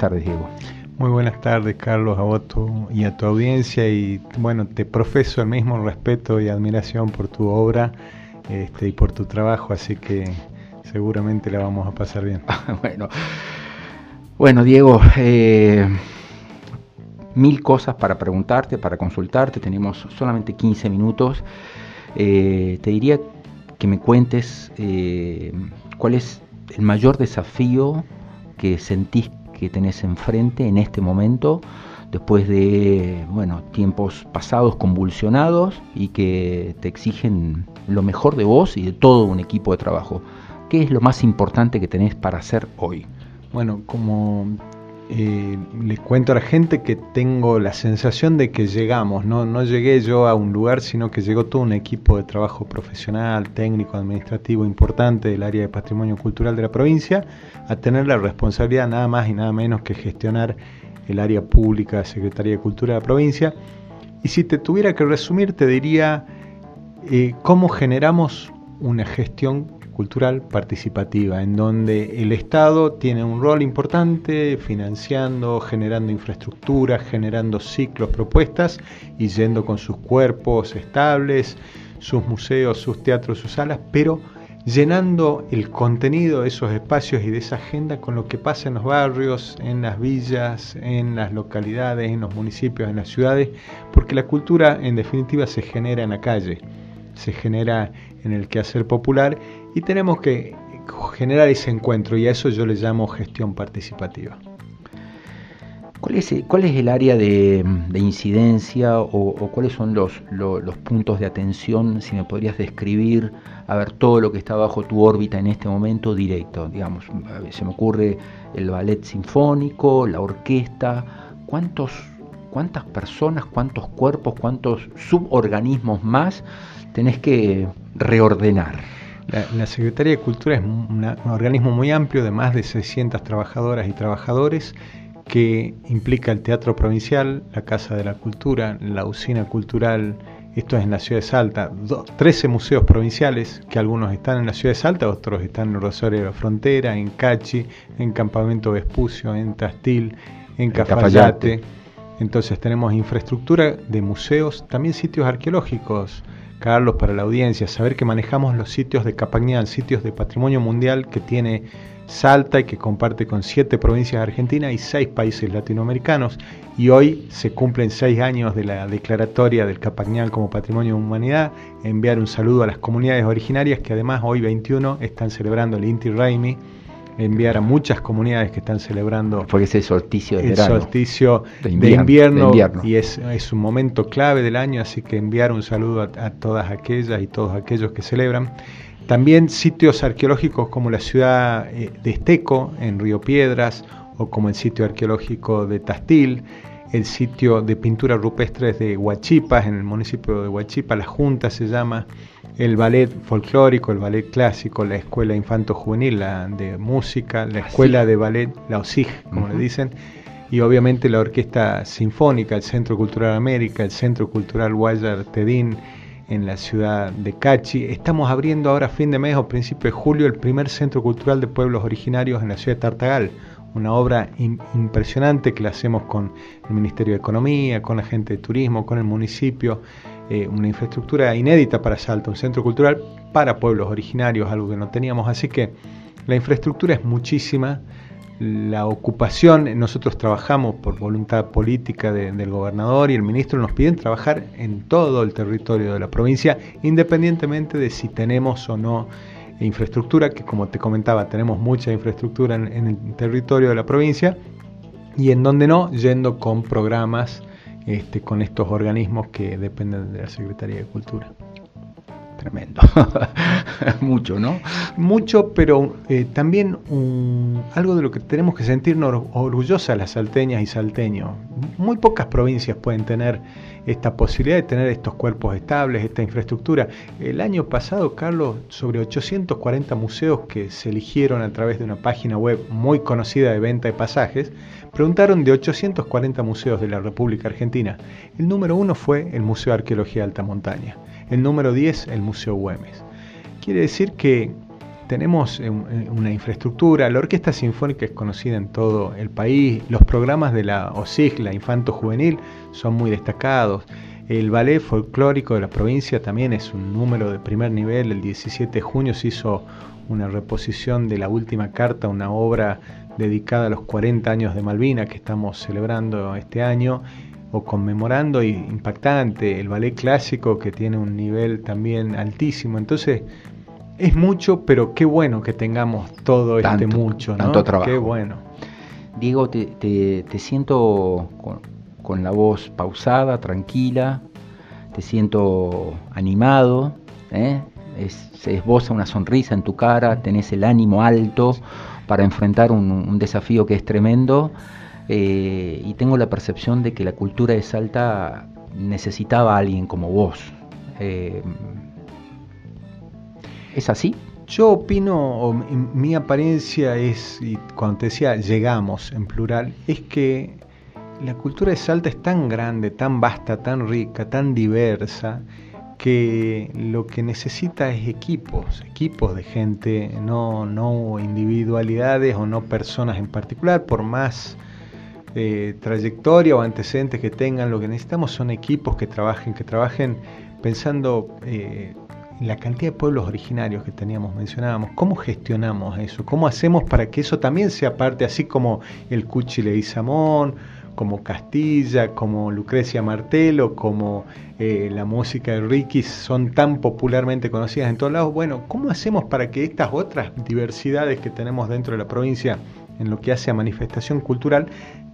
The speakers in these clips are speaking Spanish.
tardes, Diego. Muy buenas tardes, Carlos, a vos y a tu audiencia. Y bueno, te profeso el mismo respeto y admiración por tu obra este, y por tu trabajo, así que seguramente la vamos a pasar bien. bueno. bueno, Diego, eh, mil cosas para preguntarte, para consultarte. Tenemos solamente 15 minutos. Eh, te diría que me cuentes eh, cuál es el mayor desafío que sentís que tenés enfrente en este momento, después de bueno, tiempos pasados convulsionados y que te exigen lo mejor de vos y de todo un equipo de trabajo. ¿Qué es lo más importante que tenés para hacer hoy? Bueno, como eh, les cuento a la gente que tengo la sensación de que llegamos, ¿no? no llegué yo a un lugar, sino que llegó todo un equipo de trabajo profesional, técnico, administrativo importante del área de patrimonio cultural de la provincia, a tener la responsabilidad nada más y nada menos que gestionar el área pública, Secretaría de Cultura de la provincia. Y si te tuviera que resumir, te diría eh, cómo generamos una gestión cultural participativa, en donde el Estado tiene un rol importante financiando, generando infraestructura, generando ciclos, propuestas y yendo con sus cuerpos estables, sus museos, sus teatros, sus salas, pero llenando el contenido de esos espacios y de esa agenda con lo que pasa en los barrios, en las villas, en las localidades, en los municipios, en las ciudades, porque la cultura en definitiva se genera en la calle, se genera en el quehacer popular y tenemos que generar ese encuentro y a eso yo le llamo gestión participativa. ¿Cuál es, el área de, incidencia o, cuáles son los, los, puntos de atención, si me podrías describir, a ver, todo lo que está bajo tu órbita en este momento directo? Digamos, se me ocurre el ballet sinfónico, la orquesta, ¿cuántos, ¿cuántas personas, cuántos cuerpos, cuántos suborganismos más tenés que reordenar? La, Secretaría de Cultura es un, organismo muy amplio de más de 600 trabajadoras y trabajadores que implica el Teatro Provincial, la Casa de la Cultura, la Usina Cultural, esto es en la ciudad de Salta, 13 museos provinciales, que algunos están en la ciudad de Salta, otros están en Rosario de la Frontera, en Cachi, en Campamento Vespucio, en Tastil, en Cafayate. Entonces tenemos infraestructura de museos, también sitios arqueológicos, Carlos, para la audiencia, saber que manejamos los sitios de Capañán, sitios de patrimonio mundial que tiene Salta y que comparte con siete provincias de Argentina y seis países latinoamericanos. Y hoy se cumplen seis años de la declaratoria del Capañán como Patrimonio de Humanidad. Enviar un saludo a las comunidades originarias que además hoy 21 están celebrando el Inti Raimi enviar a muchas comunidades que están celebrando porque es el solsticio de, el solsticio de invierno, y es, es, un momento clave del año, así que enviar un saludo a, todas aquellas y todos aquellos que celebran. También sitios arqueológicos como la ciudad eh, de Esteco, en Río Piedras, o como el sitio arqueológico de Tastil, el sitio de pinturas rupestres de Huachipas, en el municipio de Huachipa, la Junta se llama, el ballet folclórico, el ballet clásico, la escuela infanto-juvenil la de música, la escuela de ballet, la OSIG, como le dicen, y obviamente la orquesta sinfónica, el Centro Cultural América, el Centro Cultural Guayar Tedín en la ciudad de Cachi. Estamos abriendo ahora a fin de mes o principio de julio el primer Centro Cultural de Pueblos Originarios en la ciudad de Tartagal, una obra impresionante que la hacemos con el Ministerio de Economía, con la gente de turismo, con el municipio, eh, una infraestructura inédita para Salta, un centro cultural para pueblos originarios, algo que no teníamos, así que la infraestructura es muchísima, la ocupación, nosotros trabajamos por voluntad política del gobernador y el ministro nos piden trabajar en todo el territorio de la provincia, independientemente de si tenemos o no infraestructura, que como te comentaba, tenemos mucha infraestructura en, el territorio de la provincia, y en donde no, yendo con programas este, con estos organismos que dependen de la Secretaría de Cultura. Tremendo. Mucho, ¿no? Mucho, pero eh, también algo de lo que tenemos que sentirnos orgullosas las salteñas y salteños. Muy pocas provincias pueden tener esta posibilidad de tener estos cuerpos estables, esta infraestructura. El año pasado, Carlos, sobre 840 museos que se eligieron a través de una página web muy conocida de venta de pasajes, preguntaron de 840 museos de la República Argentina. El número uno fue el Museo de Arqueología de Alta Montaña. El número 10, el Museo Güemes. Quiere decir que tenemos eh, eh, una infraestructura, la Orquesta Sinfónica es conocida en todo el país, los programas de la OSIG, la Infanto Juvenil, son muy destacados. El ballet folclórico de la provincia también es un número de primer nivel. El 17 de junio se hizo una reposición de la última carta, una obra dedicada a los 40 años de Malvina que estamos celebrando este año o conmemorando y impactante, el ballet clásico que tiene un nivel también altísimo. Entonces, es mucho, pero qué bueno que tengamos todo este mucho, ¿no? Tanto trabajo. Qué bueno. Diego, te, te, siento con, la voz pausada, tranquila, te siento animado, ¿eh? es, esboza una sonrisa en tu cara, tenés el ánimo alto para enfrentar un, desafío que es tremendo eh, y tengo la percepción de que la cultura de Salta necesitaba a alguien como vos. Eh, ¿Es así? Yo opino, mi apariencia es, y cuando te decía llegamos en plural, es que la cultura de Salta es tan grande, tan vasta, tan rica, tan diversa, que lo que necesita es equipos, equipos de gente, no, no individualidades o no personas en particular, por más trayectoria o antecedentes que tengan, lo que necesitamos son equipos que trabajen, que trabajen pensando eh, la cantidad de pueblos originarios que teníamos, mencionábamos, ¿cómo gestionamos eso? ¿Cómo hacemos para que eso también sea parte, así como el Cuchile y Samón, como Castilla, como Lucrecia Martelo, como eh, la música de Ricky son tan popularmente conocidas en todos lados? Bueno, ¿cómo hacemos para que estas otras diversidades que tenemos dentro de la provincia en lo que hace a manifestación cultural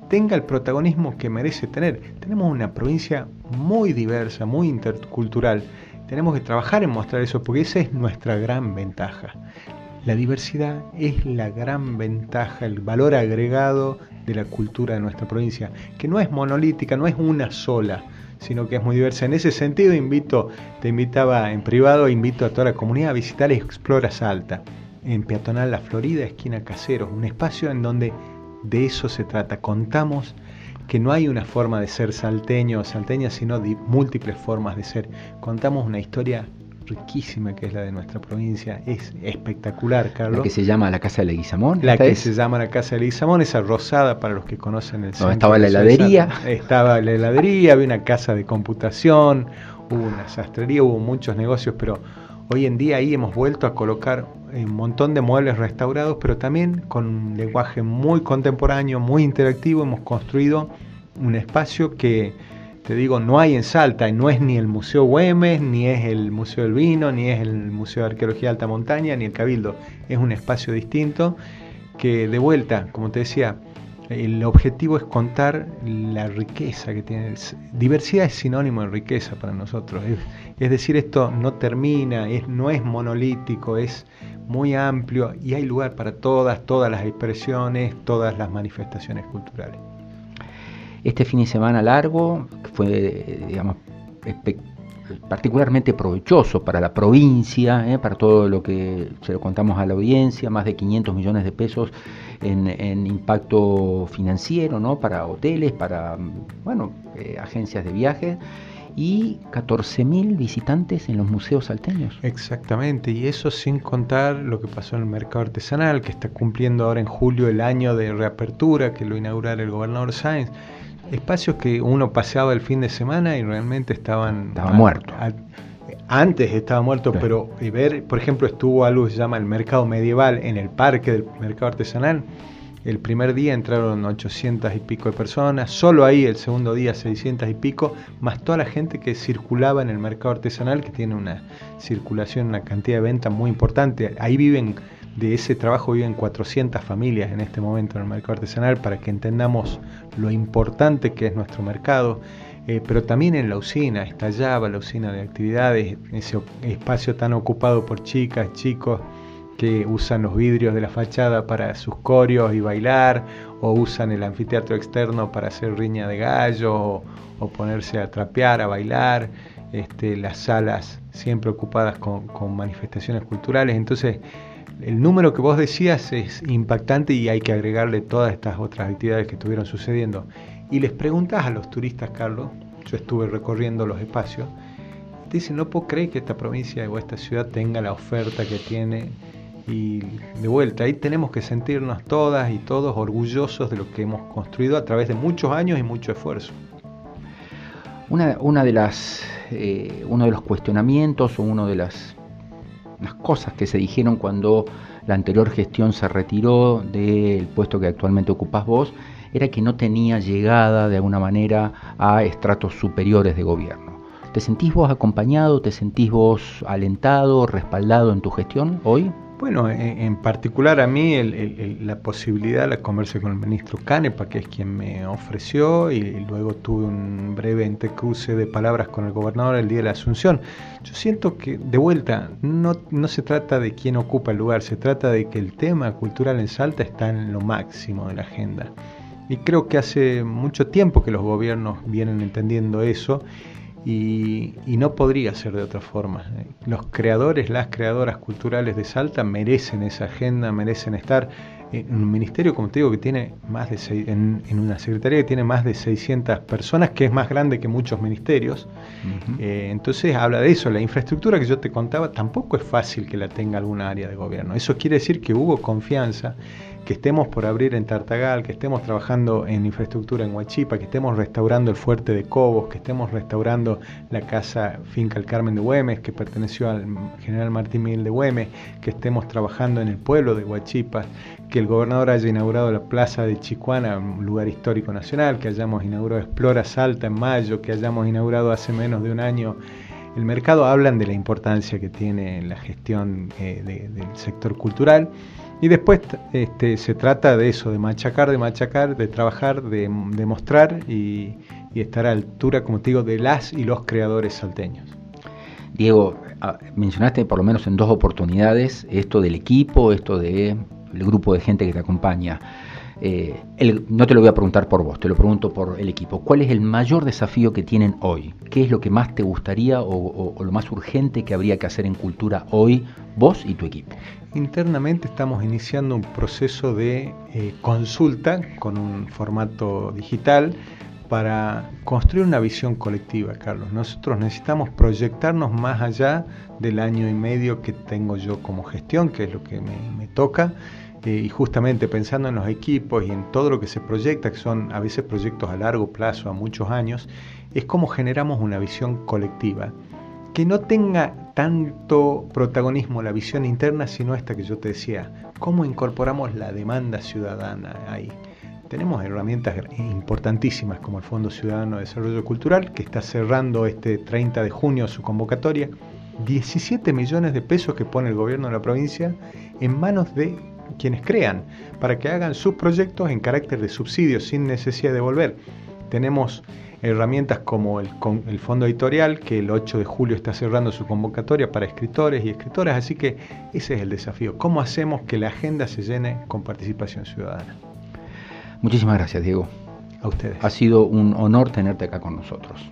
tenga el protagonismo que merece tener? Tenemos una provincia muy diversa, muy intercultural tenemos que trabajar en mostrar eso porque esa es nuestra gran ventaja. La diversidad es la gran ventaja, el valor agregado de la cultura de nuestra provincia, que no es monolítica, no es una sola, sino que es muy diversa. En ese sentido, invito, te invitaba en privado, invito a toda la comunidad a visitar Explora Salta, en Peatonal La Florida, esquina Caseros, un espacio en donde de eso se trata. Contamos que no hay una forma de ser salteño o salteña, sino de múltiples formas de ser. Contamos una historia riquísima que es la de nuestra provincia, es espectacular, Carlos. La que se llama la Casa de Leguizamón. La que se llama la Casa de Leguizamón, esa rosada para los que conocen el centro. estaba la heladería. Estaba la heladería, había una casa de computación, hubo una sastrería, hubo muchos negocios, pero hoy en día ahí hemos vuelto a colocar un montón de muebles restaurados, pero también con un lenguaje muy contemporáneo, muy interactivo, hemos construido un espacio que, te digo, no hay en Salta, no es ni el Museo Güemes, ni es el Museo del Vino, ni es el Museo de Arqueología de Alta Montaña, ni el Cabildo, es un espacio distinto que de vuelta, como te decía, el objetivo es contar la riqueza que tiene. Diversidad es sinónimo de riqueza para nosotros. Es, decir, esto no termina, no es monolítico, es muy amplio y hay lugar para todas, todas las expresiones, todas las manifestaciones culturales. Este fin de semana largo fue, digamos, particularmente provechoso para la provincia, ¿eh? para todo lo que se lo contamos a la audiencia, más de 500 millones de pesos en, impacto financiero, ¿no? para hoteles, para bueno, eh, agencias de viajes y 14.000 visitantes en los museos salteños. Exactamente, y eso sin contar lo que pasó en el mercado artesanal, que está cumpliendo ahora en julio el año de reapertura, que lo inaugurara el gobernador Sáenz. Espacios que uno paseaba el fin de semana y realmente estaban... Estaba muerto. antes estaba muerto, pero ver, por ejemplo, estuvo algo que se llama el mercado medieval en el parque del mercado artesanal el primer día entraron 800 y pico de personas, solo ahí el segundo día 600 y pico, más toda la gente que circulaba en el mercado artesanal, que tiene una circulación, una cantidad de venta muy importante. Ahí viven, de ese trabajo viven 400 familias en este momento en el mercado artesanal, para que entendamos lo importante que es nuestro mercado. Eh, pero también en la usina, estallaba la usina de actividades, ese espacio tan ocupado por chicas, chicos, que usan los vidrios de la fachada para sus corios y bailar, o usan el anfiteatro externo para hacer riña de gallo, o, ponerse a trapear, a bailar, este, las salas siempre ocupadas con, manifestaciones culturales. Entonces, el número que vos decías es impactante y hay que agregarle todas estas otras actividades que estuvieron sucediendo. Y les preguntas a los turistas, Carlos, yo estuve recorriendo los espacios, te dicen, no puedo creer que esta provincia o esta ciudad tenga la oferta que tiene y de vuelta, ahí tenemos que sentirnos todas y todos orgullosos de lo que hemos construido a través de muchos años y mucho esfuerzo. Una, de las, eh, uno de los cuestionamientos o una de las, las cosas que se dijeron cuando la anterior gestión se retiró del puesto que actualmente ocupas vos era que no tenía llegada de alguna manera a estratos superiores de gobierno. ¿Te sentís vos acompañado, te sentís vos alentado, respaldado en tu gestión hoy? Bueno, en, particular a mí la posibilidad la conversé con el ministro Canepa, que es quien me ofreció, y, luego tuve un breve entrecruce de palabras con el gobernador el día de la Asunción. Yo siento que, de vuelta, no, no se trata de quién ocupa el lugar, se trata de que el tema cultural en Salta está en lo máximo de la agenda. Y creo que hace mucho tiempo que los gobiernos vienen entendiendo eso y, no podría ser de otra forma. Los creadores, las creadoras culturales de Salta merecen esa agenda, merecen estar en un ministerio, como te digo, que tiene más de en, una secretaría que tiene más de 600 personas, que es más grande que muchos ministerios. Eh, entonces habla de eso. La infraestructura que yo te contaba tampoco es fácil que la tenga alguna área de gobierno. Eso quiere decir que hubo confianza que estemos por abrir en Tartagal, que estemos trabajando en infraestructura en Huachipa, que estemos restaurando el fuerte de Cobos, que estemos restaurando la casa Finca El Carmen de Güemes, que perteneció al general Martín Miguel de Güemes, que estemos trabajando en el pueblo de Huachipa, que el gobernador haya inaugurado la plaza de Chicuana, un lugar histórico nacional, que hayamos inaugurado Explora Salta en mayo, que hayamos inaugurado hace menos de un año. El mercado, hablan de la importancia que tiene la gestión eh, del sector cultural y después este, se trata de eso, de machacar, de machacar, de trabajar, de, mostrar y, estar a altura, como te digo, de las y los creadores salteños. Diego, ah, mencionaste por lo menos en dos oportunidades esto del equipo, esto del grupo de gente que te acompaña. Eh, no te lo voy a preguntar por vos, te lo pregunto por el equipo. ¿Cuál es el mayor desafío que tienen hoy? ¿Qué es lo que más te gustaría o, lo más urgente que habría que hacer en cultura hoy, vos y tu equipo? Internamente estamos iniciando un proceso de eh, consulta con un formato digital para construir una visión colectiva, Carlos. Nosotros necesitamos proyectarnos más allá del año y medio que tengo yo como gestión, que es lo que me toca y justamente pensando en los equipos y en todo lo que se proyecta, que son a veces proyectos a largo plazo, a muchos años, es cómo generamos una visión colectiva. Que no tenga tanto protagonismo la visión interna, sino esta que yo te decía, cómo incorporamos la demanda ciudadana ahí. Tenemos herramientas importantísimas como el Fondo Ciudadano de Desarrollo Cultural, que está cerrando este 30 de junio su convocatoria, 17 millones de pesos que pone el gobierno de la provincia en manos de quienes crean, para que hagan sus proyectos en carácter de subsidio sin necesidad de devolver. Tenemos herramientas como el, el, Fondo Editorial, que el 8 de julio está cerrando su convocatoria para escritores y escritoras, así que ese es el desafío. ¿Cómo hacemos que la agenda se llene con participación ciudadana? Muchísimas gracias, Diego. A ustedes. Ha sido un honor tenerte acá con nosotros.